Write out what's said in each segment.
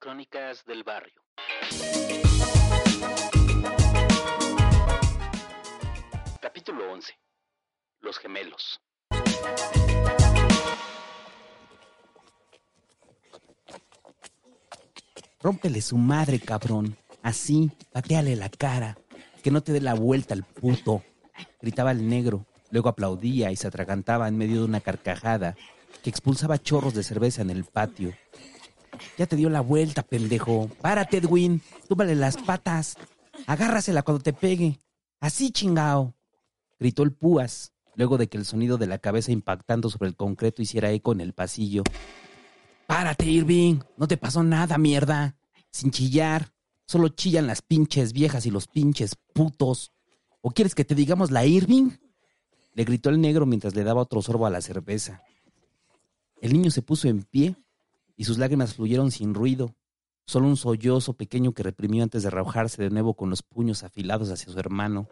Crónicas del barrio. Capítulo 11. Los gemelos. Rómpele su madre, cabrón. Así, pateale la cara. Que no te dé la vuelta al puto. Gritaba el negro. Luego aplaudía y se atragantaba en medio de una carcajada que expulsaba chorros de cerveza en el patio. Ya te dio la vuelta, pendejo. Párate, Edwin. Túbale las patas. Agárrasela cuando te pegue. Así, chingao. Gritó el púas, luego de que el sonido de la cabeza impactando sobre el concreto hiciera eco en el pasillo. Párate, Irving. No te pasó nada, mierda. Sin chillar. Solo chillan las pinches viejas y los pinches putos. ¿O quieres que te digamos la Irving? Le gritó el negro mientras le daba otro sorbo a la cerveza. El niño se puso en pie y sus lágrimas fluyeron sin ruido, solo un sollozo pequeño que reprimió antes de arrojarse de nuevo con los puños afilados hacia su hermano.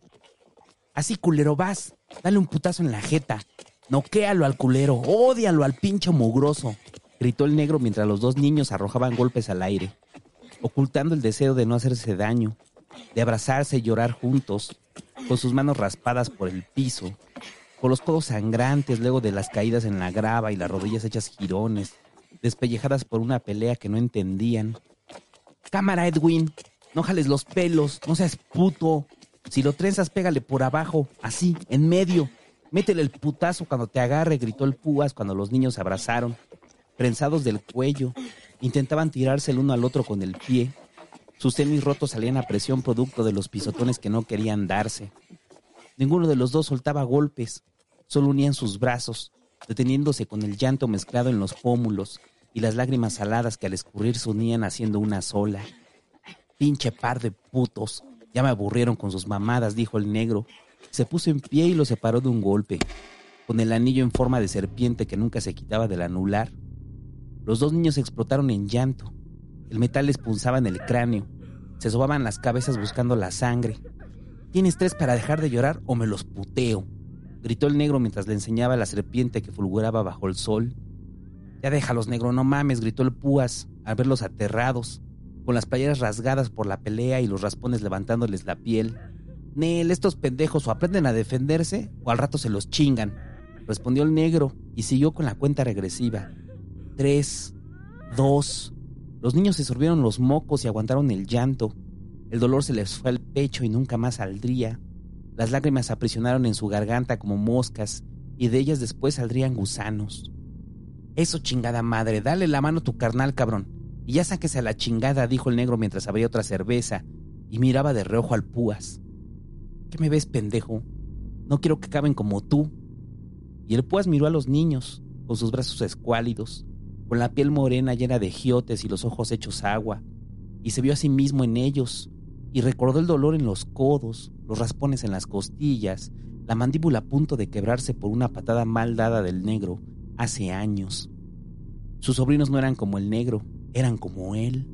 Así, culero, vas. Dale un putazo en la jeta. Noquéalo al culero. Ódialo al pincho mugroso. Gritó el negro mientras los dos niños arrojaban golpes al aire, ocultando el deseo de no hacerse daño, de abrazarse y llorar juntos, con sus manos raspadas por el piso, con los codos sangrantes luego de las caídas en la grava y las rodillas hechas jirones, despellejadas por una pelea que no entendían. Cámara, Edwin, no jales los pelos, no seas puto. Si lo trenzas, pégale por abajo, así, en medio. Métele el putazo cuando te agarre, gritó el púas cuando los niños se abrazaron, prensados del cuello. Intentaban tirarse el uno al otro con el pie. Sus tenis rotos salían a presión producto de los pisotones que no querían darse. Ninguno de los dos soltaba golpes, solo unían sus brazos, deteniéndose con el llanto mezclado en los pómulos y las lágrimas saladas que al escurrir se unían haciendo una sola. Pinche par de putos, ya me aburrieron con sus mamadas, dijo el negro. Se puso en pie y lo separó de un golpe, con el anillo en forma de serpiente que nunca se quitaba del anular. Los dos niños explotaron en llanto. El metal les punzaba en el cráneo. Se sobaban las cabezas buscando la sangre. ¿Tienes tres para dejar de llorar o me los puteo? Gritó el negro mientras le enseñaba la serpiente que fulguraba bajo el sol. Ya déjalos, negro, no mames, gritó el púas al verlos aterrados, con las playeras rasgadas por la pelea y los raspones levantándoles la piel. Nel, estos pendejos o aprenden a defenderse o al rato se los chingan, respondió el negro y siguió con la cuenta regresiva. Tres, dos. Los niños se sorbieron los mocos y aguantaron el llanto. El dolor se les fue al pecho y nunca más saldría. Las lágrimas aprisionaron en su garganta como moscas y de ellas después saldrían gusanos. Eso chingada madre, dale la mano a tu carnal, cabrón. Y ya sáquese a la chingada, dijo el negro mientras abría otra cerveza y miraba de reojo al púas. ¿Qué me ves, pendejo? No quiero que caben como tú. Y el púas miró a los niños, con sus brazos escuálidos, con la piel morena llena de giotes y los ojos hechos agua, y se vio a sí mismo en ellos, y recordó el dolor en los codos, los raspones en las costillas, la mandíbula a punto de quebrarse por una patada mal dada del negro hace años. Sus sobrinos no eran como el negro, eran como él,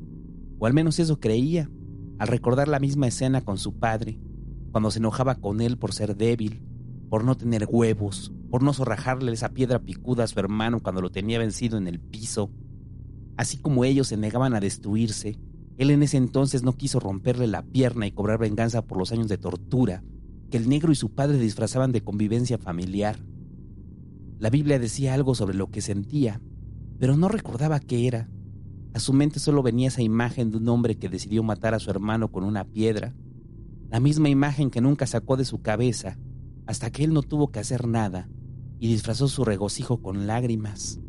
o al menos eso creía, al recordar la misma escena con su padre, cuando se enojaba con él por ser débil, por no tener huevos, por no zorrajarle esa piedra picuda a su hermano cuando lo tenía vencido en el piso. Así como ellos se negaban a destruirse, él en ese entonces no quiso romperle la pierna y cobrar venganza por los años de tortura que el negro y su padre disfrazaban de convivencia familiar. La Biblia decía algo sobre lo que sentía, pero no recordaba qué era. A su mente solo venía esa imagen de un hombre que decidió matar a su hermano con una piedra, la misma imagen que nunca sacó de su cabeza hasta que él no tuvo que hacer nada y disfrazó su regocijo con lágrimas.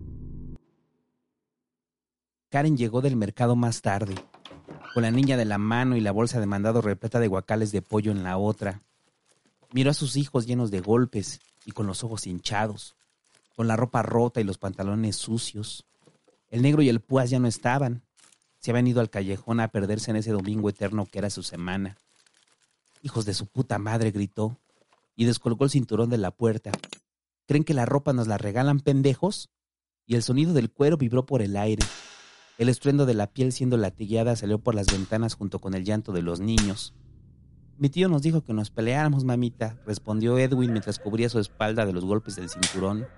Karen llegó del mercado más tarde con la niña de la mano y la bolsa de mandado repleta de guacales de pollo en la otra. Miró a sus hijos llenos de golpes y con los ojos hinchados, con la ropa rota y los pantalones sucios. El negro y el púas ya no estaban. Se habían ido al callejón a perderse en ese domingo eterno que era su semana. Hijos de su puta madre, gritó, y descolgó el cinturón de la puerta. ¿Creen que la ropa nos la regalan pendejos? Y el sonido del cuero vibró por el aire. El estruendo de la piel siendo latigueada salió por las ventanas junto con el llanto de los niños. Mi tío nos dijo que nos peleáramos, mamita, respondió Edwin mientras cubría su espalda de los golpes del cinturón.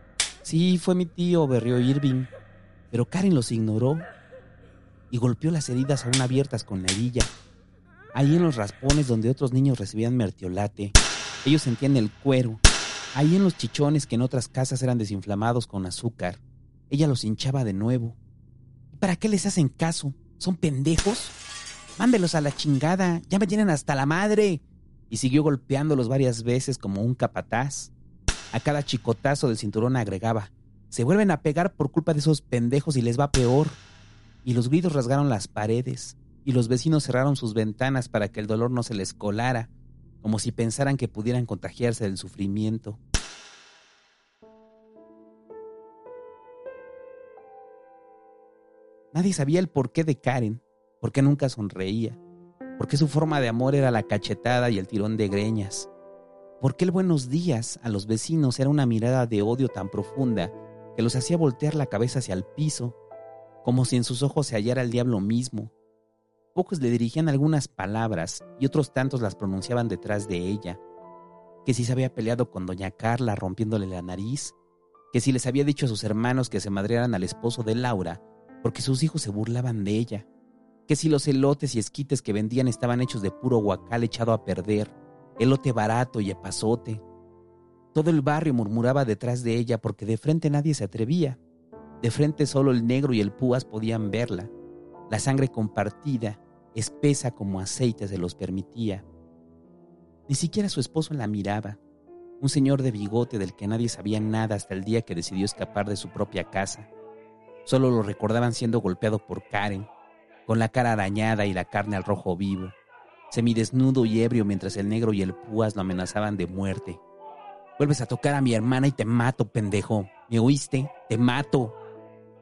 Sí, fue mi tío, berrió Irving. Pero Karen los ignoró. y golpeó las heridas aún abiertas con la herilla. Ahí en los raspones donde otros niños recibían mertiolate, ellos sentían el cuero. Ahí en los chichones que en otras casas eran desinflamados con azúcar, ella los hinchaba de nuevo. ¿Para qué les hacen caso? ¿Son pendejos? Mándelos a la chingada, ya me tienen hasta la madre. Y siguió golpeándolos varias veces como un capataz. A cada chicotazo del cinturón agregaba, se vuelven a pegar por culpa de esos pendejos y les va peor. Y los gritos rasgaron las paredes, y los vecinos cerraron sus ventanas para que el dolor no se les colara, como si pensaran que pudieran contagiarse del sufrimiento. Nadie sabía el porqué de Karen, por qué nunca sonreía, por qué su forma de amor era la cachetada y el tirón de greñas, por qué el buenos días a los vecinos era una mirada de odio tan profunda que los hacía voltear la cabeza hacia el piso, como si en sus ojos se hallara el diablo mismo. Pocos le dirigían algunas palabras y otros tantos las pronunciaban detrás de ella, que si se había peleado con doña Carla rompiéndole la nariz, que si les había dicho a sus hermanos que se madrearan al esposo de Laura porque sus hijos se burlaban de ella, que si los elotes y esquites que vendían estaban hechos de puro guacal echado a perder, elote barato y epazote, todo el barrio murmuraba detrás de ella porque de frente nadie se atrevía. De frente solo el negro y el púas podían verla. La sangre compartida, espesa como aceite, se los permitía. Ni siquiera su esposo la miraba, un señor de bigote del que nadie sabía nada hasta el día que decidió escapar de su propia casa. Solo lo recordaban siendo golpeado por Karen, con la cara dañada y la carne al rojo vivo, semidesnudo y ebrio mientras el negro y el púas lo amenazaban de muerte. Vuelves a tocar a mi hermana y te mato, pendejo. ¿Me oíste? Te mato.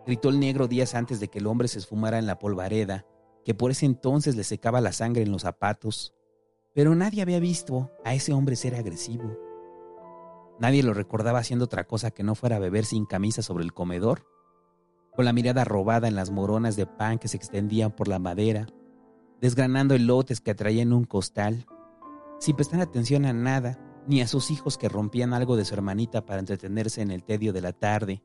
Gritó el negro días antes de que el hombre se esfumara en la polvareda, que por ese entonces le secaba la sangre en los zapatos. Pero nadie había visto a ese hombre ser agresivo. Nadie lo recordaba haciendo otra cosa que no fuera beber sin camisa sobre el comedor, con la mirada robada en las moronas de pan que se extendían por la madera, desgranando elotes que atraía un costal, sin prestar atención a nada, ni a sus hijos que rompían algo de su hermanita para entretenerse en el tedio de la tarde,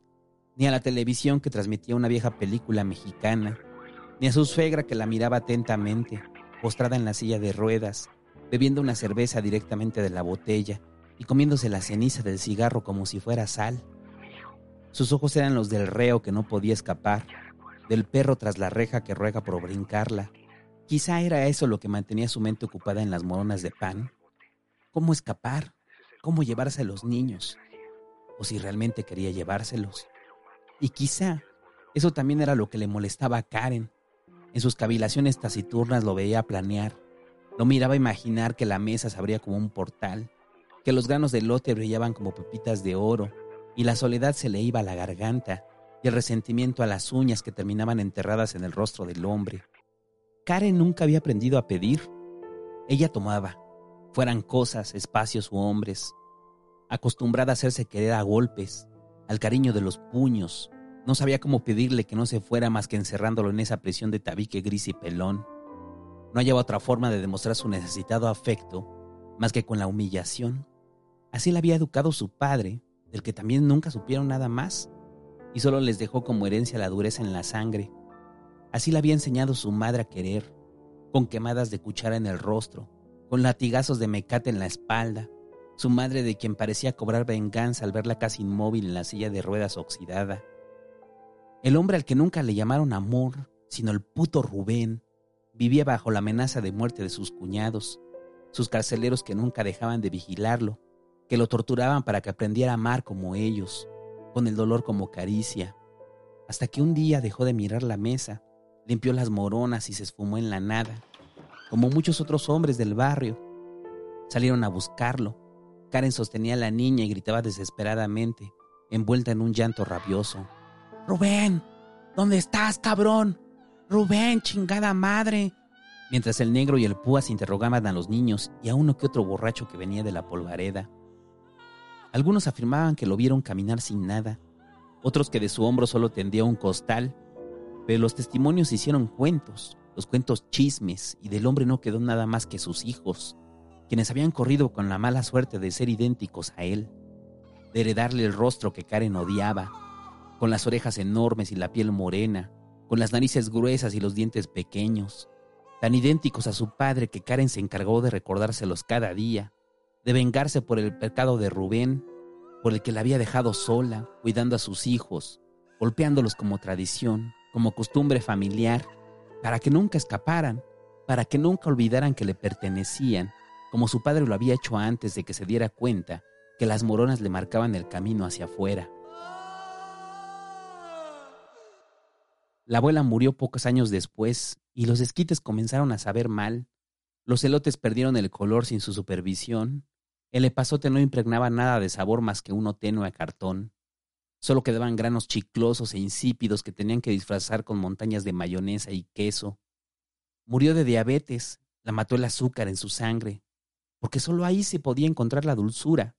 ni a la televisión que transmitía una vieja película mexicana, ni a su suegra que la miraba atentamente, postrada en la silla de ruedas, bebiendo una cerveza directamente de la botella y comiéndose la ceniza del cigarro como si fuera sal. Sus ojos eran los del reo que no podía escapar, del perro tras la reja que ruega por brincarla. Quizá era eso lo que mantenía su mente ocupada en las moronas de pan cómo escapar, cómo llevarse a los niños, o si realmente quería llevárselos. Y quizá eso también era lo que le molestaba a Karen. En sus cavilaciones taciturnas lo veía planear, lo miraba imaginar que la mesa se abría como un portal, que los granos de lote brillaban como pepitas de oro, y la soledad se le iba a la garganta, y el resentimiento a las uñas que terminaban enterradas en el rostro del hombre. Karen nunca había aprendido a pedir. Ella tomaba, fueran cosas, espacios u hombres, acostumbrada a hacerse querer a golpes, al cariño de los puños, no sabía cómo pedirle que no se fuera más que encerrándolo en esa prisión de tabique gris y pelón. No hallaba otra forma de demostrar su necesitado afecto más que con la humillación. Así la había educado su padre, del que también nunca supieron nada más, y solo les dejó como herencia la dureza en la sangre. Así la había enseñado su madre a querer, con quemadas de cuchara en el rostro, con latigazos de mecate en la espalda, su madre de quien parecía cobrar venganza al verla casi inmóvil en la silla de ruedas oxidada. El hombre al que nunca le llamaron amor, sino el puto Rubén, vivía bajo la amenaza de muerte de sus cuñados, sus carceleros que nunca dejaban de vigilarlo, que lo torturaban para que aprendiera a amar como ellos, con el dolor como caricia, hasta que un día dejó de mirar la mesa, limpió las moronas y se esfumó en la nada como muchos otros hombres del barrio. Salieron a buscarlo. Karen sostenía a la niña y gritaba desesperadamente, envuelta en un llanto rabioso. Rubén, ¿dónde estás, cabrón? Rubén, chingada madre. Mientras el negro y el púas interrogaban a los niños y a uno que otro borracho que venía de la polvareda. Algunos afirmaban que lo vieron caminar sin nada, otros que de su hombro solo tendía un costal, pero los testimonios hicieron cuentos los cuentos chismes y del hombre no quedó nada más que sus hijos, quienes habían corrido con la mala suerte de ser idénticos a él, de heredarle el rostro que Karen odiaba, con las orejas enormes y la piel morena, con las narices gruesas y los dientes pequeños, tan idénticos a su padre que Karen se encargó de recordárselos cada día, de vengarse por el pecado de Rubén, por el que la había dejado sola, cuidando a sus hijos, golpeándolos como tradición, como costumbre familiar, para que nunca escaparan, para que nunca olvidaran que le pertenecían, como su padre lo había hecho antes de que se diera cuenta que las moronas le marcaban el camino hacia afuera. La abuela murió pocos años después y los esquites comenzaron a saber mal. Los elotes perdieron el color sin su supervisión. El epazote no impregnaba nada de sabor más que uno tenue a cartón. Solo quedaban granos chiclosos e insípidos que tenían que disfrazar con montañas de mayonesa y queso. Murió de diabetes, la mató el azúcar en su sangre, porque solo ahí se podía encontrar la dulzura.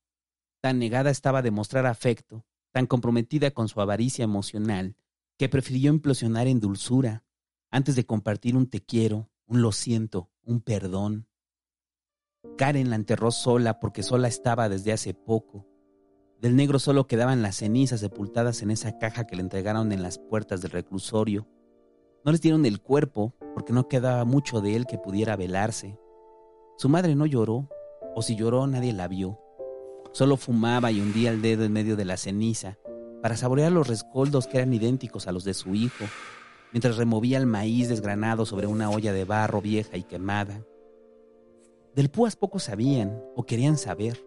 Tan negada estaba de mostrar afecto, tan comprometida con su avaricia emocional, que prefirió implosionar en dulzura antes de compartir un te quiero, un lo siento, un perdón. Karen la enterró sola porque sola estaba desde hace poco. Del negro solo quedaban las cenizas sepultadas en esa caja que le entregaron en las puertas del reclusorio. No les dieron el cuerpo porque no quedaba mucho de él que pudiera velarse. Su madre no lloró, o si lloró nadie la vio. Solo fumaba y hundía el dedo en medio de la ceniza para saborear los rescoldos que eran idénticos a los de su hijo, mientras removía el maíz desgranado sobre una olla de barro vieja y quemada. Del Púas pocos sabían o querían saber,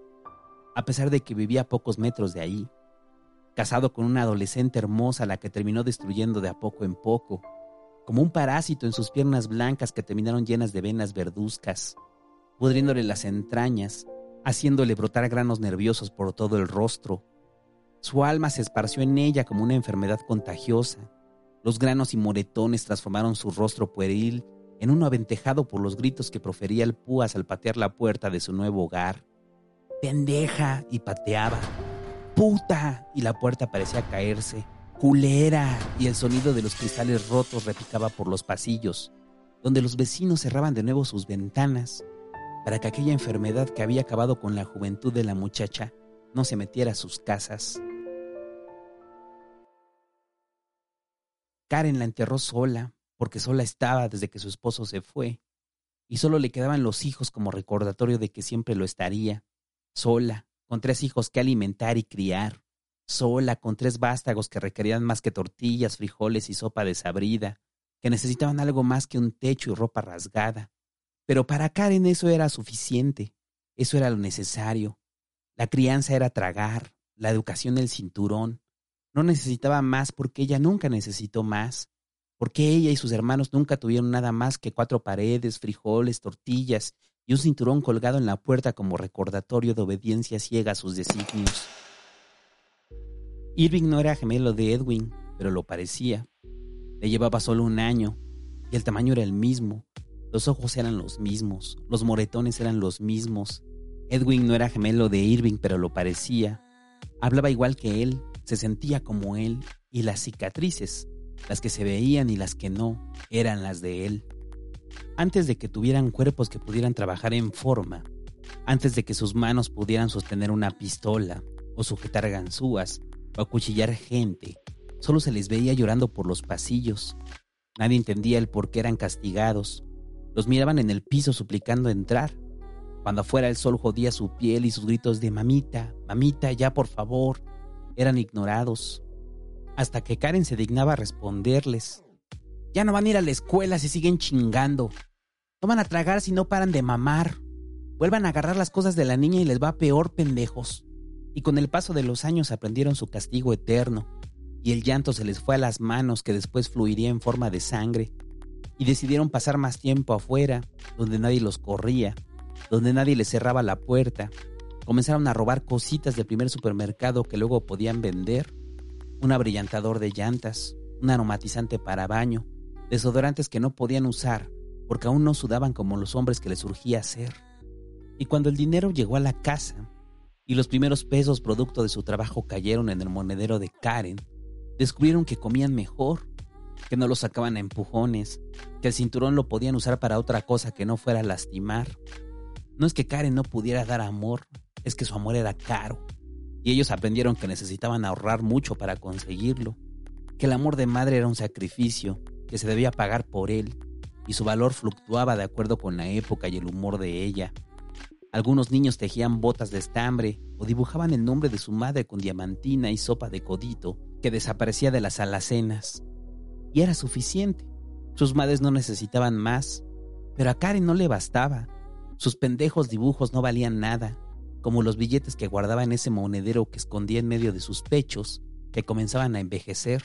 a pesar de que vivía a pocos metros de ahí, casado con una adolescente hermosa la que terminó destruyendo de a poco en poco, como un parásito en sus piernas blancas que terminaron llenas de venas verduzcas, pudriéndole las entrañas, haciéndole brotar granos nerviosos por todo el rostro, su alma se esparció en ella como una enfermedad contagiosa. Los granos y moretones transformaron su rostro pueril en uno aventejado por los gritos que profería el púas al patear la puerta de su nuevo hogar. ¡Pendeja! y pateaba. ¡Puta! y la puerta parecía caerse. ¡Culera! y el sonido de los cristales rotos repicaba por los pasillos, donde los vecinos cerraban de nuevo sus ventanas para que aquella enfermedad que había acabado con la juventud de la muchacha no se metiera a sus casas. Karen la enterró sola, porque sola estaba desde que su esposo se fue, y solo le quedaban los hijos como recordatorio de que siempre lo estaría, sola, con tres hijos que alimentar y criar, sola, con tres vástagos que requerían más que tortillas, frijoles y sopa desabrida, que necesitaban algo más que un techo y ropa rasgada. Pero para Karen eso era suficiente, eso era lo necesario. La crianza era tragar, la educación el cinturón, no necesitaba más porque ella nunca necesitó más, porque ella y sus hermanos nunca tuvieron nada más que cuatro paredes, frijoles, tortillas y un cinturón colgado en la puerta como recordatorio de obediencia ciega a sus designios. Irving no era gemelo de Edwin, pero lo parecía. Le llevaba solo un año y el tamaño era el mismo. Los ojos eran los mismos, los moretones eran los mismos. Edwin no era gemelo de Irving, pero lo parecía. Hablaba igual que él, se sentía como él y las cicatrices, las que se veían y las que no, eran las de él. Antes de que tuvieran cuerpos que pudieran trabajar en forma, antes de que sus manos pudieran sostener una pistola o sujetar ganzúas o acuchillar gente, solo se les veía llorando por los pasillos. Nadie entendía el por qué eran castigados. Los miraban en el piso suplicando entrar. Cuando afuera el sol jodía su piel y sus gritos de mamita, mamita, ya por favor, eran ignorados, hasta que Karen se dignaba a responderles. Ya no van a ir a la escuela si siguen chingando. No van a tragar si no paran de mamar. Vuelvan a agarrar las cosas de la niña y les va peor, pendejos. Y con el paso de los años aprendieron su castigo eterno, y el llanto se les fue a las manos que después fluiría en forma de sangre, y decidieron pasar más tiempo afuera, donde nadie los corría, donde nadie les cerraba la puerta, Comenzaron a robar cositas del primer supermercado que luego podían vender. Un abrillantador de llantas, un aromatizante para baño, desodorantes que no podían usar porque aún no sudaban como los hombres que les surgía hacer. Y cuando el dinero llegó a la casa y los primeros pesos producto de su trabajo cayeron en el monedero de Karen, descubrieron que comían mejor, que no lo sacaban a empujones, que el cinturón lo podían usar para otra cosa que no fuera lastimar. No es que Karen no pudiera dar amor, es que su amor era caro y ellos aprendieron que necesitaban ahorrar mucho para conseguirlo, que el amor de madre era un sacrificio que se debía pagar por él, y su valor fluctuaba de acuerdo con la época y el humor de ella. Algunos niños tejían botas de estambre o dibujaban el nombre de su madre con diamantina y sopa de codito que desaparecía de las alacenas. Y era suficiente. Sus madres no necesitaban más, pero a Karen no le bastaba. Sus pendejos dibujos no valían nada, como los billetes que guardaba en ese monedero que escondía en medio de sus pechos, que comenzaban a envejecer.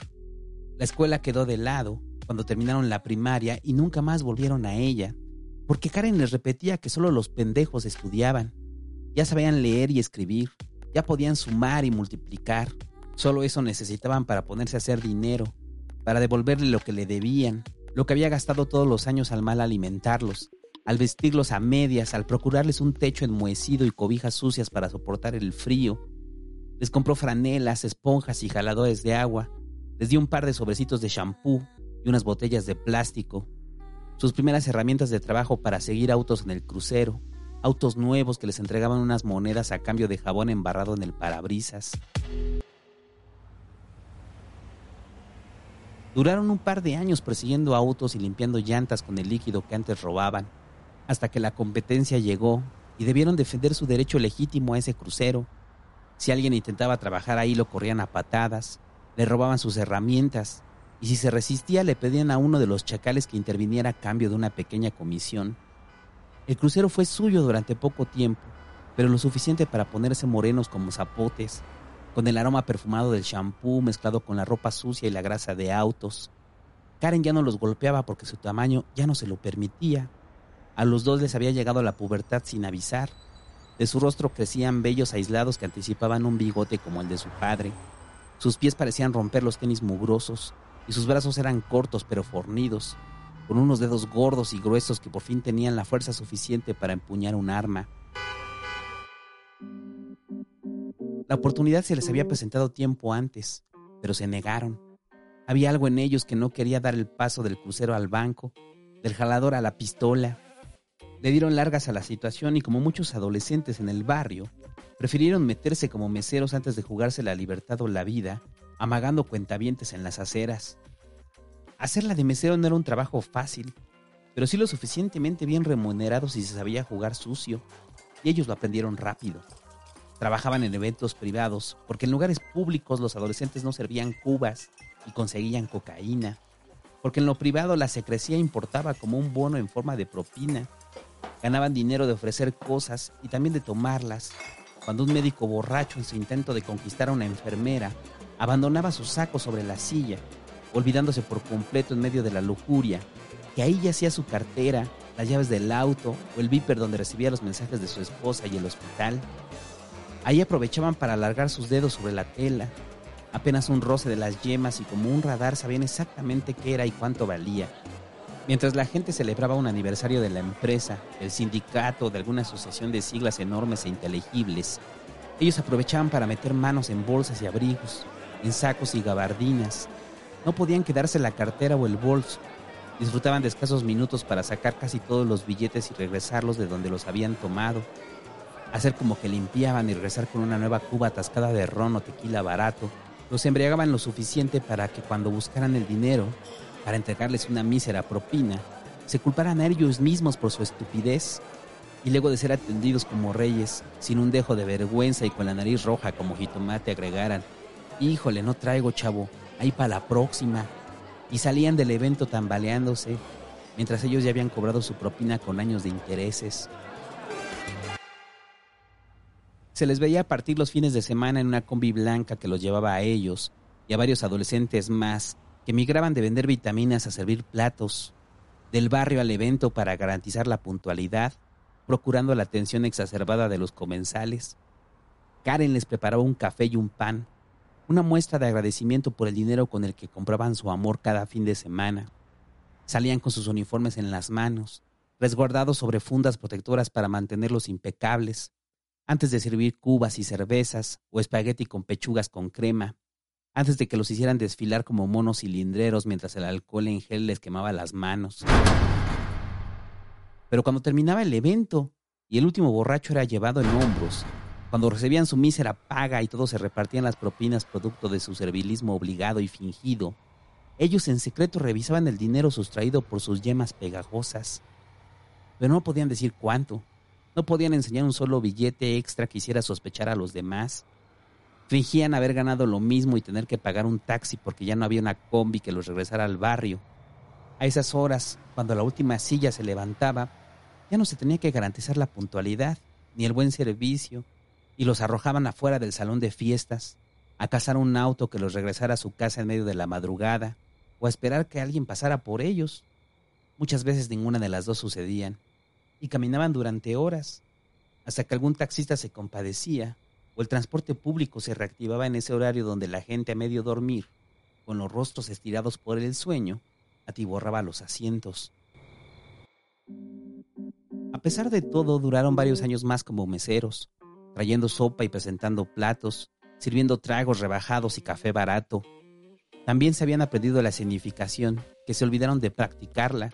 La escuela quedó de lado cuando terminaron la primaria y nunca más volvieron a ella, porque Karen les repetía que solo los pendejos estudiaban. Ya sabían leer y escribir, ya podían sumar y multiplicar. Solo eso necesitaban para ponerse a hacer dinero, para devolverle lo que le debían, lo que había gastado todos los años al mal alimentarlos, al vestirlos a medias, al procurarles un techo enmohecido y cobijas sucias para soportar el frío. Les compró franelas, esponjas y jaladores de agua, les dio un par de sobrecitos de champú y unas botellas de plástico. Sus primeras herramientas de trabajo para seguir autos en el crucero, autos nuevos que les entregaban unas monedas a cambio de jabón embarrado en el parabrisas. Duraron un par de años persiguiendo autos y limpiando llantas con el líquido que antes robaban, hasta que la competencia llegó y debieron defender su derecho legítimo a ese crucero. Si alguien intentaba trabajar ahí lo corrían a patadas, le robaban sus herramientas y si se resistía le pedían a uno de los chacales que interviniera a cambio de una pequeña comisión. El crucero fue suyo durante poco tiempo, pero lo suficiente para ponerse morenos como zapotes, con el aroma perfumado del champú mezclado con la ropa sucia y la grasa de autos. Karen ya no los golpeaba porque su tamaño ya no se lo permitía. A los dos les había llegado la pubertad sin avisar. De su rostro crecían vellos aislados que anticipaban un bigote como el de su padre. Sus pies parecían romper los tenis mugrosos y sus brazos eran cortos pero fornidos, con unos dedos gordos y gruesos que por fin tenían la fuerza suficiente para empuñar un arma. La oportunidad se les había presentado tiempo antes, pero se negaron. Había algo en ellos que no quería dar el paso del crucero al banco, del jalador a la pistola. Le dieron largas a la situación y como muchos adolescentes en el barrio, prefirieron meterse como meseros antes de jugarse la libertad o la vida, amagando cuentavientes en las aceras. Hacerla de mesero no era un trabajo fácil, pero sí lo suficientemente bien remunerado si se sabía jugar sucio, y ellos lo aprendieron rápido. Trabajaban en eventos privados, porque en lugares públicos los adolescentes no servían cubas y conseguían cocaína, porque en lo privado la secrecía importaba como un bono en forma de propina. Ganaban dinero de ofrecer cosas y también de tomarlas, cuando un médico borracho en su intento de conquistar a una enfermera abandonaba su saco sobre la silla, olvidándose por completo en medio de la lujuria, que ahí yacía su cartera, las llaves del auto o el viper donde recibía los mensajes de su esposa y el hospital. Ahí aprovechaban para alargar sus dedos sobre la tela, apenas un roce de las yemas y como un radar sabían exactamente qué era y cuánto valía. Mientras la gente celebraba un aniversario de la empresa, el sindicato, de alguna asociación de siglas enormes e inteligibles, ellos aprovechaban para meter manos en bolsas y abrigos, en sacos y gabardinas. No podían quedarse la cartera o el bolso. Disfrutaban de escasos minutos para sacar casi todos los billetes y regresarlos de donde los habían tomado. Hacer como que limpiaban y regresar con una nueva cuba atascada de ron o tequila barato. Los embriagaban lo suficiente para que cuando buscaran el dinero, para entregarles una mísera propina, se culparan a ellos mismos por su estupidez y luego de ser atendidos como reyes, sin un dejo de vergüenza y con la nariz roja como jitomate, agregaran, híjole, no traigo chavo, ahí para la próxima. Y salían del evento tambaleándose, mientras ellos ya habían cobrado su propina con años de intereses. Se les veía partir los fines de semana en una combi blanca que los llevaba a ellos y a varios adolescentes más que migraban de vender vitaminas a servir platos, del barrio al evento para garantizar la puntualidad, procurando la atención exacerbada de los comensales. Karen les preparaba un café y un pan, una muestra de agradecimiento por el dinero con el que compraban su amor cada fin de semana. Salían con sus uniformes en las manos, resguardados sobre fundas protectoras para mantenerlos impecables, antes de servir cubas y cervezas o espagueti con pechugas con crema, antes de que los hicieran desfilar como monos cilindreros mientras el alcohol en gel les quemaba las manos. Pero cuando terminaba el evento y el último borracho era llevado en hombros, cuando recibían su mísera paga y todos se repartían las propinas producto de su servilismo obligado y fingido, Ellos en secreto revisaban el dinero sustraído por sus yemas pegajosas, pero no podían decir cuánto. No podían enseñar un solo billete extra que hiciera sospechar a los demás. Fingían haber ganado lo mismo y tener que pagar un taxi porque ya no había una combi que los regresara al barrio. A esas horas, cuando la última silla se levantaba, ya no se tenía que garantizar la puntualidad ni el buen servicio, y los arrojaban afuera del salón de fiestas, a cazar un auto que los regresara a su casa en medio de la madrugada, o a esperar que alguien pasara por ellos. Muchas veces ninguna de las dos sucedían, y caminaban durante horas, hasta que algún taxista se compadecía, o el transporte público se reactivaba en ese horario donde la gente a medio dormir, con los rostros estirados por el sueño, atiborraba los asientos. A pesar de todo, duraron varios años más como meseros, trayendo sopa y presentando platos, sirviendo tragos rebajados y café barato. También se habían aprendido la significación, que se olvidaron de practicarla.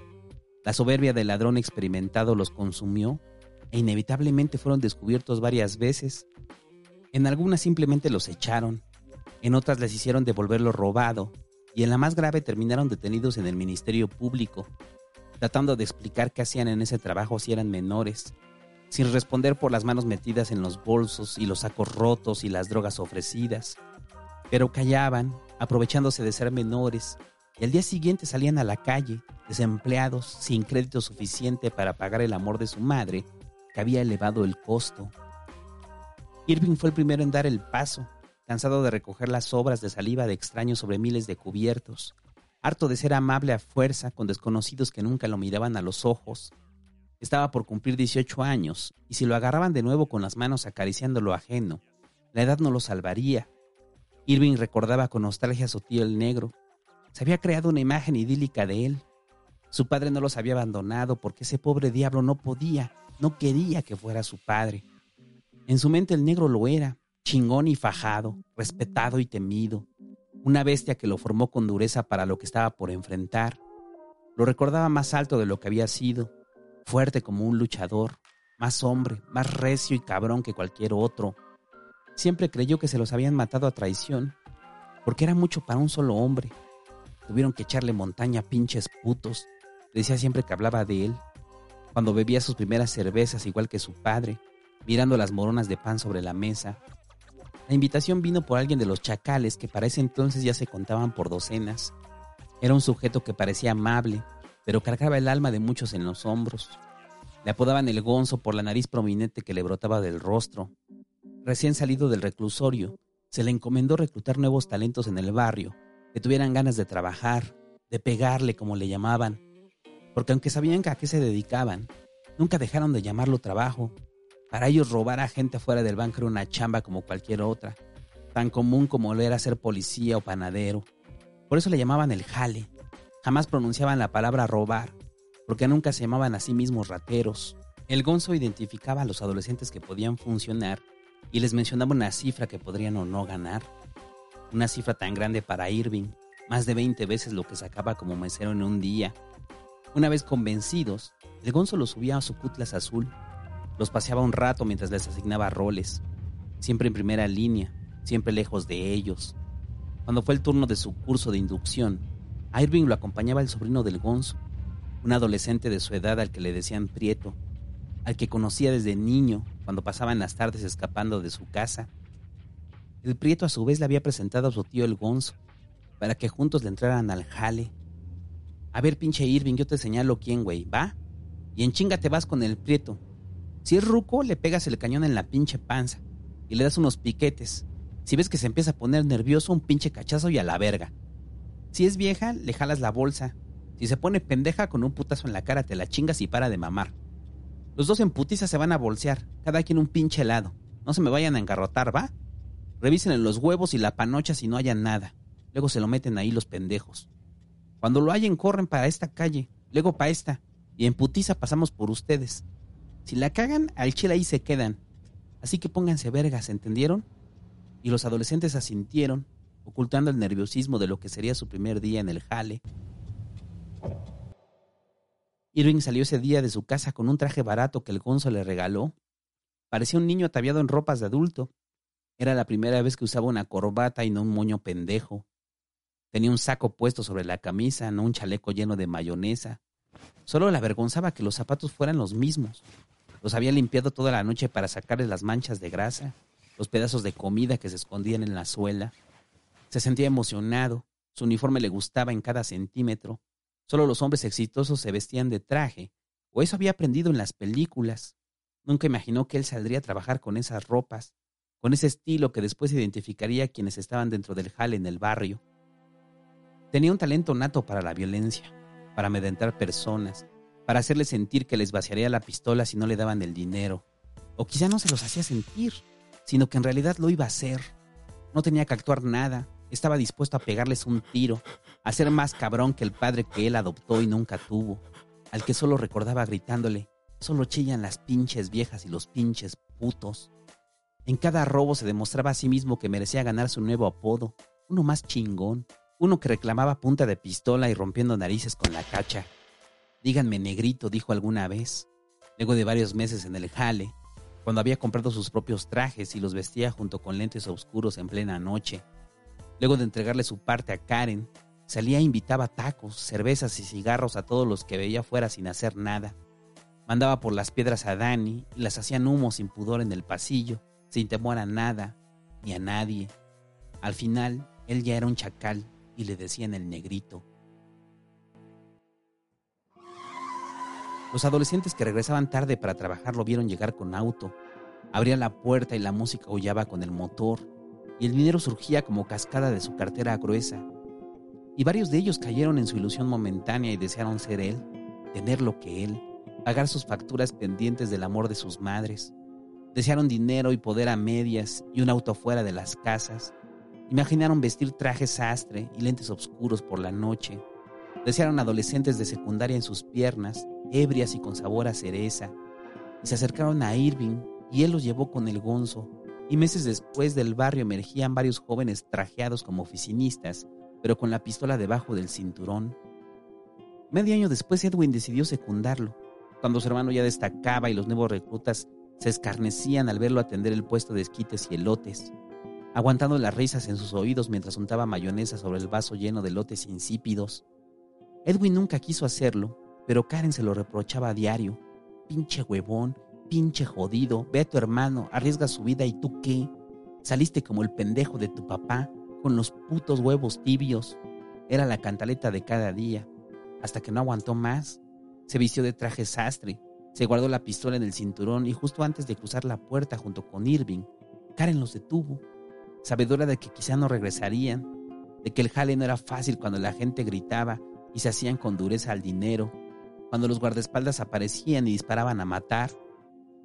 La soberbia del ladrón experimentado los consumió e inevitablemente fueron descubiertos varias veces. En algunas simplemente los echaron, en otras les hicieron devolver lo robado y en la más grave terminaron detenidos en el Ministerio Público, tratando de explicar qué hacían en ese trabajo si eran menores, sin responder por las manos metidas en los bolsos y los sacos rotos y las drogas ofrecidas. Pero callaban, aprovechándose de ser menores, y al día siguiente salían a la calle, desempleados, sin crédito suficiente para pagar el amor de su madre, que había elevado el costo. Irving fue el primero en dar el paso, cansado de recoger las obras de saliva de extraños sobre miles de cubiertos, harto de ser amable a fuerza con desconocidos que nunca lo miraban a los ojos. Estaba por cumplir 18 años, y si lo agarraban de nuevo con las manos acariciando lo ajeno, la edad no lo salvaría. Irving recordaba con nostalgia a su tío el negro. Se había creado una imagen idílica de él. Su padre no los había abandonado porque ese pobre diablo no podía, no quería que fuera su padre. En su mente el negro lo era, chingón y fajado, respetado y temido, una bestia que lo formó con dureza para lo que estaba por enfrentar. Lo recordaba más alto de lo que había sido, fuerte como un luchador, más hombre, más recio y cabrón que cualquier otro. Siempre creyó que se los habían matado a traición, porque era mucho para un solo hombre. Tuvieron que echarle montaña pinches putos, decía siempre que hablaba de él. Cuando bebía sus primeras cervezas igual que su padre, mirando las moronas de pan sobre la mesa, la invitación vino por alguien de los chacales que para ese entonces ya se contaban por docenas. Era un sujeto que parecía amable, pero cargaba el alma de muchos en los hombros. Le apodaban el gonzo por la nariz prominente que le brotaba del rostro. Recién salido del reclusorio, se le encomendó reclutar nuevos talentos en el barrio, que tuvieran ganas de trabajar, de pegarle como le llamaban, porque aunque sabían a qué se dedicaban, nunca dejaron de llamarlo trabajo, para ellos robar a gente afuera del banco era una chamba como cualquier otra, tan común como lo era ser policía o panadero. Por eso le llamaban el jale. Jamás pronunciaban la palabra robar, porque nunca se llamaban a sí mismos rateros. El gonzo identificaba a los adolescentes que podían funcionar y les mencionaba una cifra que podrían o no ganar. Una cifra tan grande para Irving, más de 20 veces lo que sacaba como mesero en un día. Una vez convencidos, el gonzo los subía a su cutlas azul los paseaba un rato mientras les asignaba roles, siempre en primera línea, siempre lejos de ellos. Cuando fue el turno de su curso de inducción, a Irving lo acompañaba el sobrino del Gonzo, un adolescente de su edad al que le decían Prieto, al que conocía desde niño cuando pasaban las tardes escapando de su casa. El Prieto a su vez le había presentado a su tío el Gonzo, para que juntos le entraran al jale. A ver, pinche Irving, yo te señalo quién, güey, ¿va? Y en chinga te vas con el Prieto, si es ruco, le pegas el cañón en la pinche panza y le das unos piquetes. Si ves que se empieza a poner nervioso, un pinche cachazo y a la verga. Si es vieja, le jalas la bolsa. Si se pone pendeja, con un putazo en la cara te la chingas y para de mamar. Los dos en putiza se van a bolsear, cada quien un pinche helado. No se me vayan a engarrotar, ¿va? Revisen en los huevos y la panocha si no hayan nada. Luego se lo meten ahí los pendejos. Cuando lo hallen, corren para esta calle, luego para esta, y en putiza pasamos por ustedes. Si la cagan, al chile ahí se quedan. Así que pónganse vergas, ¿entendieron? Y los adolescentes asintieron, ocultando el nerviosismo de lo que sería su primer día en el jale. Irving salió ese día de su casa con un traje barato que el Gonzo le regaló. Parecía un niño ataviado en ropas de adulto. Era la primera vez que usaba una corbata y no un moño pendejo. Tenía un saco puesto sobre la camisa, no un chaleco lleno de mayonesa. Solo le avergonzaba que los zapatos fueran los mismos. Los había limpiado toda la noche para sacarle las manchas de grasa, los pedazos de comida que se escondían en la suela. Se sentía emocionado, su uniforme le gustaba en cada centímetro. Solo los hombres exitosos se vestían de traje, o eso había aprendido en las películas. Nunca imaginó que él saldría a trabajar con esas ropas, con ese estilo que después identificaría a quienes estaban dentro del jale en el barrio. Tenía un talento nato para la violencia, para amedrentar personas, para hacerles sentir que les vaciaría la pistola si no le daban el dinero. O quizá no se los hacía sentir, sino que en realidad lo iba a hacer. No tenía que actuar nada, estaba dispuesto a pegarles un tiro, a ser más cabrón que el padre que él adoptó y nunca tuvo, al que solo recordaba gritándole, solo chillan las pinches viejas y los pinches putos. En cada robo se demostraba a sí mismo que merecía ganar su nuevo apodo, uno más chingón, uno que reclamaba punta de pistola y rompiendo narices con la cacha. Díganme negrito, dijo alguna vez, luego de varios meses en el jale, cuando había comprado sus propios trajes y los vestía junto con lentes oscuros en plena noche. Luego de entregarle su parte a Karen, salía e invitaba tacos, cervezas y cigarros a todos los que veía fuera sin hacer nada. Mandaba por las piedras a Dani y las hacían humo sin pudor en el pasillo, sin temor a nada ni a nadie. Al final, él ya era un chacal, y le decían el negrito. Los adolescentes que regresaban tarde para trabajar lo vieron llegar con auto. Abría la puerta y la música aullaba con el motor, y el dinero surgía como cascada de su cartera gruesa. Y varios de ellos cayeron en su ilusión momentánea y desearon ser él, tener lo que él, pagar sus facturas pendientes del amor de sus madres. Desearon dinero y poder a medias y un auto fuera de las casas, Imaginaron vestir trajes sastre y lentes oscuros por la noche. Desearon adolescentes de secundaria en sus piernas, ebrias y con sabor a cereza. Y se acercaron a Irving y él los llevó con el gonzo. Y meses después del barrio emergían varios jóvenes trajeados como oficinistas, pero con la pistola debajo del cinturón. Medio año después Edwin decidió secundarlo, cuando su hermano ya destacaba y los nuevos reclutas se escarnecían al verlo atender el puesto de esquites y elotes aguantando las risas en sus oídos mientras untaba mayonesa sobre el vaso lleno de lotes insípidos. Edwin nunca quiso hacerlo, pero Karen se lo reprochaba a diario. Pinche huevón, pinche jodido, ve a tu hermano, arriesga su vida y tú qué. Saliste como el pendejo de tu papá, con los putos huevos tibios. Era la cantaleta de cada día, hasta que no aguantó más. Se vistió de traje sastre, se guardó la pistola en el cinturón y justo antes de cruzar la puerta junto con Irving, Karen los detuvo sabedora de que quizá no regresarían, de que el jale no era fácil cuando la gente gritaba y se hacían con dureza al dinero, cuando los guardaespaldas aparecían y disparaban a matar.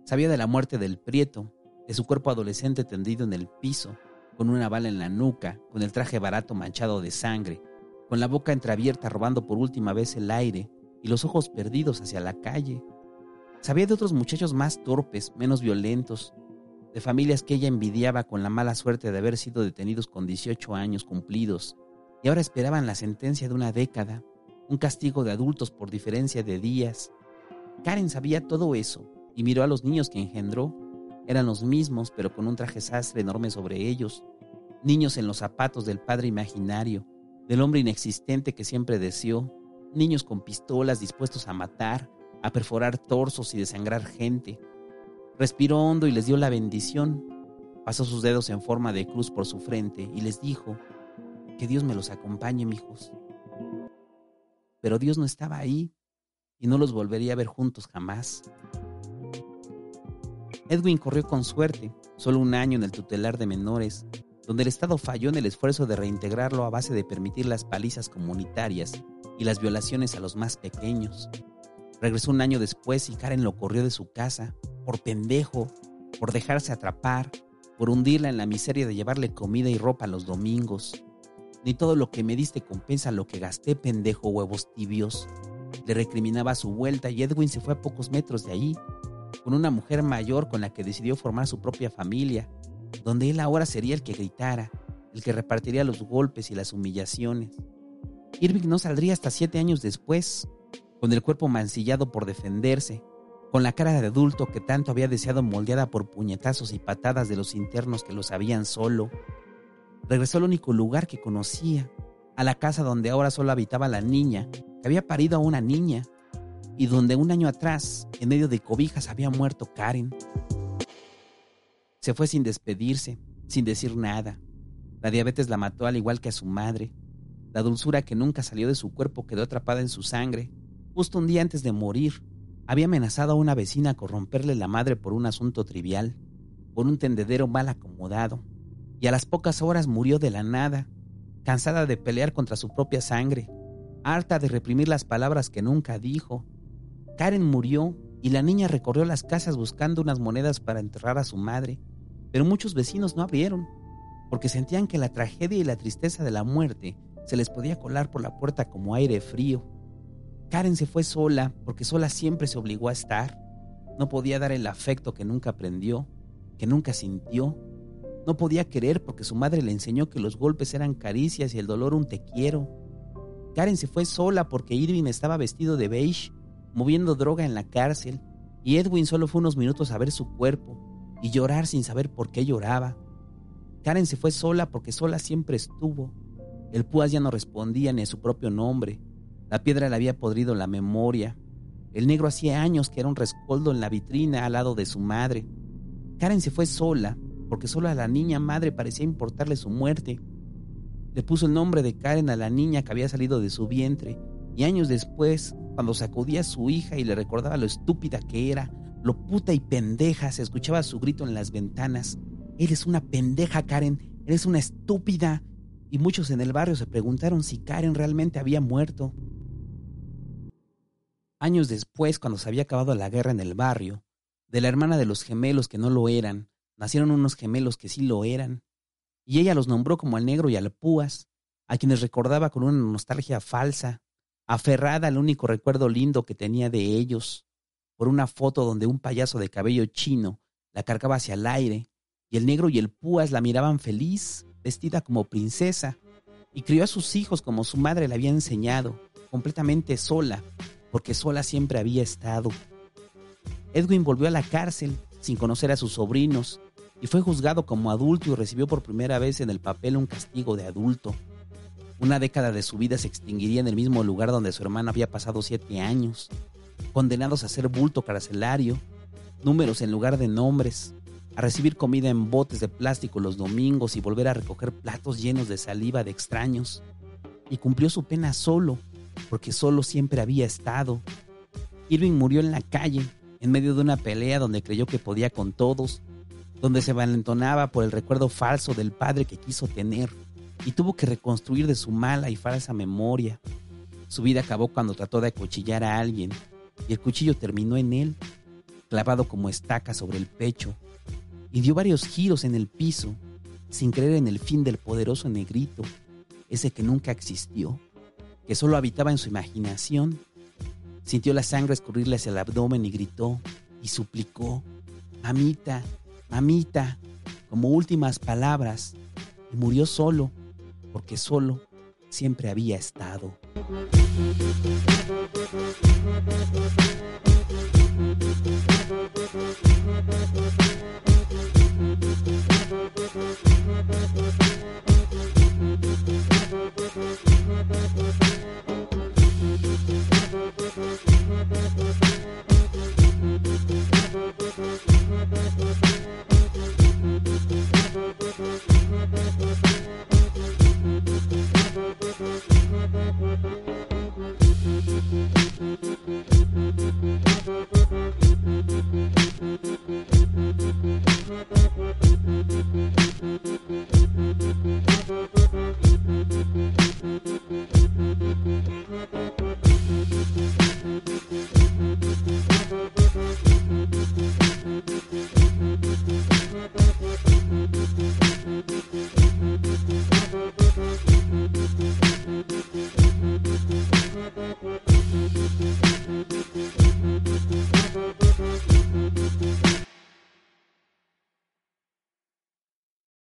Sabía de la muerte del prieto, de su cuerpo adolescente tendido en el piso, con una bala en la nuca, con el traje barato manchado de sangre, con la boca entreabierta robando por última vez el aire y los ojos perdidos hacia la calle. Sabía de otros muchachos más torpes, menos violentos, de familias que ella envidiaba con la mala suerte de haber sido detenidos con 18 años cumplidos y ahora esperaban la sentencia de una década, un castigo de adultos por diferencia de días. Karen sabía todo eso y miró a los niños que engendró. Eran los mismos, pero con un traje sastre enorme sobre ellos, niños en los zapatos del padre imaginario, del hombre inexistente que siempre deseó, niños con pistolas dispuestos a matar, a perforar torsos y desangrar gente, Respiró hondo y les dio la bendición. Pasó sus dedos en forma de cruz por su frente y les dijo, que Dios me los acompañe, mijos. Pero Dios no estaba ahí y no los volvería a ver juntos jamás. Edwin corrió con suerte, solo un año en el tutelar de menores, donde el Estado falló en el esfuerzo de reintegrarlo a base de permitir las palizas comunitarias y las violaciones a los más pequeños. Regresó un año después y Karen lo corrió de su casa, por pendejo, por dejarse atrapar, por hundirla en la miseria de llevarle comida y ropa los domingos. Ni todo lo que me diste compensa lo que gasté, pendejo huevos tibios. Le recriminaba su vuelta y Edwin se fue a pocos metros de allí, con una mujer mayor con la que decidió formar su propia familia, donde él ahora sería el que gritara, el que repartiría los golpes y las humillaciones. Irving no saldría hasta siete años después, con el cuerpo mancillado por defenderse, con la cara de adulto que tanto había deseado moldeada por puñetazos y patadas de los internos que lo sabían solo. Regresó al único lugar que conocía, a la casa donde ahora solo habitaba la niña, que había parido a una niña, y donde un año atrás, en medio de cobijas, había muerto Karen. Se fue sin despedirse, sin decir nada. La diabetes la mató al igual que a su madre. La dulzura que nunca salió de su cuerpo quedó atrapada en su sangre. Justo un día antes de morir, había amenazado a una vecina con romperle la madre por un asunto trivial, por un tendedero mal acomodado, y a las pocas horas murió de la nada, cansada de pelear contra su propia sangre, harta de reprimir las palabras que nunca dijo. Karen murió y la niña recorrió las casas buscando unas monedas para enterrar a su madre, pero muchos vecinos no abrieron, porque sentían que la tragedia y la tristeza de la muerte se les podía colar por la puerta como aire frío. Karen se fue sola porque sola siempre se obligó a estar. No podía dar el afecto que nunca aprendió, que nunca sintió. No podía querer porque su madre le enseñó que los golpes eran caricias y el dolor un te quiero. Karen se fue sola porque Irving estaba vestido de beige, moviendo droga en la cárcel, y Edwin solo fue unos minutos a ver su cuerpo y llorar sin saber por qué lloraba. Karen se fue sola porque sola siempre estuvo. El Púas ya no respondía ni a su propio nombre. La piedra le había podrido la memoria. El negro hacía años que era un rescoldo en la vitrina al lado de su madre. Karen se fue sola, porque solo a la niña madre parecía importarle su muerte. Le puso el nombre de Karen a la niña que había salido de su vientre, y años después, cuando sacudía a su hija y le recordaba lo estúpida que era, lo puta y pendeja, se escuchaba su grito en las ventanas. Eres una pendeja, Karen, eres una estúpida. Y muchos en el barrio se preguntaron si Karen realmente había muerto. Años después, cuando se había acabado la guerra en el barrio, de la hermana de los gemelos que no lo eran, nacieron unos gemelos que sí lo eran, y ella los nombró como al negro y al púas, a quienes recordaba con una nostalgia falsa, aferrada al único recuerdo lindo que tenía de ellos, por una foto donde un payaso de cabello chino la cargaba hacia el aire, y el negro y el púas la miraban feliz, vestida como princesa, y crió a sus hijos como su madre le había enseñado, completamente sola, porque sola siempre había estado. Edwin volvió a la cárcel sin conocer a sus sobrinos y fue juzgado como adulto y recibió por primera vez en el papel un castigo de adulto. Una década de su vida se extinguiría en el mismo lugar donde su hermano había pasado siete años, condenados a ser bulto carcelario, números en lugar de nombres, a recibir comida en botes de plástico los domingos y volver a recoger platos llenos de saliva de extraños. Y cumplió su pena solo, porque solo siempre había estado. Irving murió en la calle, en medio de una pelea donde creyó que podía con todos, donde se valentonaba por el recuerdo falso del padre que quiso tener y tuvo que reconstruir de su mala y falsa memoria. Su vida acabó cuando trató de acuchillar a alguien y el cuchillo terminó en él, clavado como estaca sobre el pecho, y dio varios giros en el piso, sin creer en el fin del poderoso negrito, ese que nunca existió que solo habitaba en su imaginación. Sintió la sangre escurrirle hacia el abdomen y gritó y suplicó, mamita, mamita, como últimas palabras, y murió solo, porque solo siempre había estado.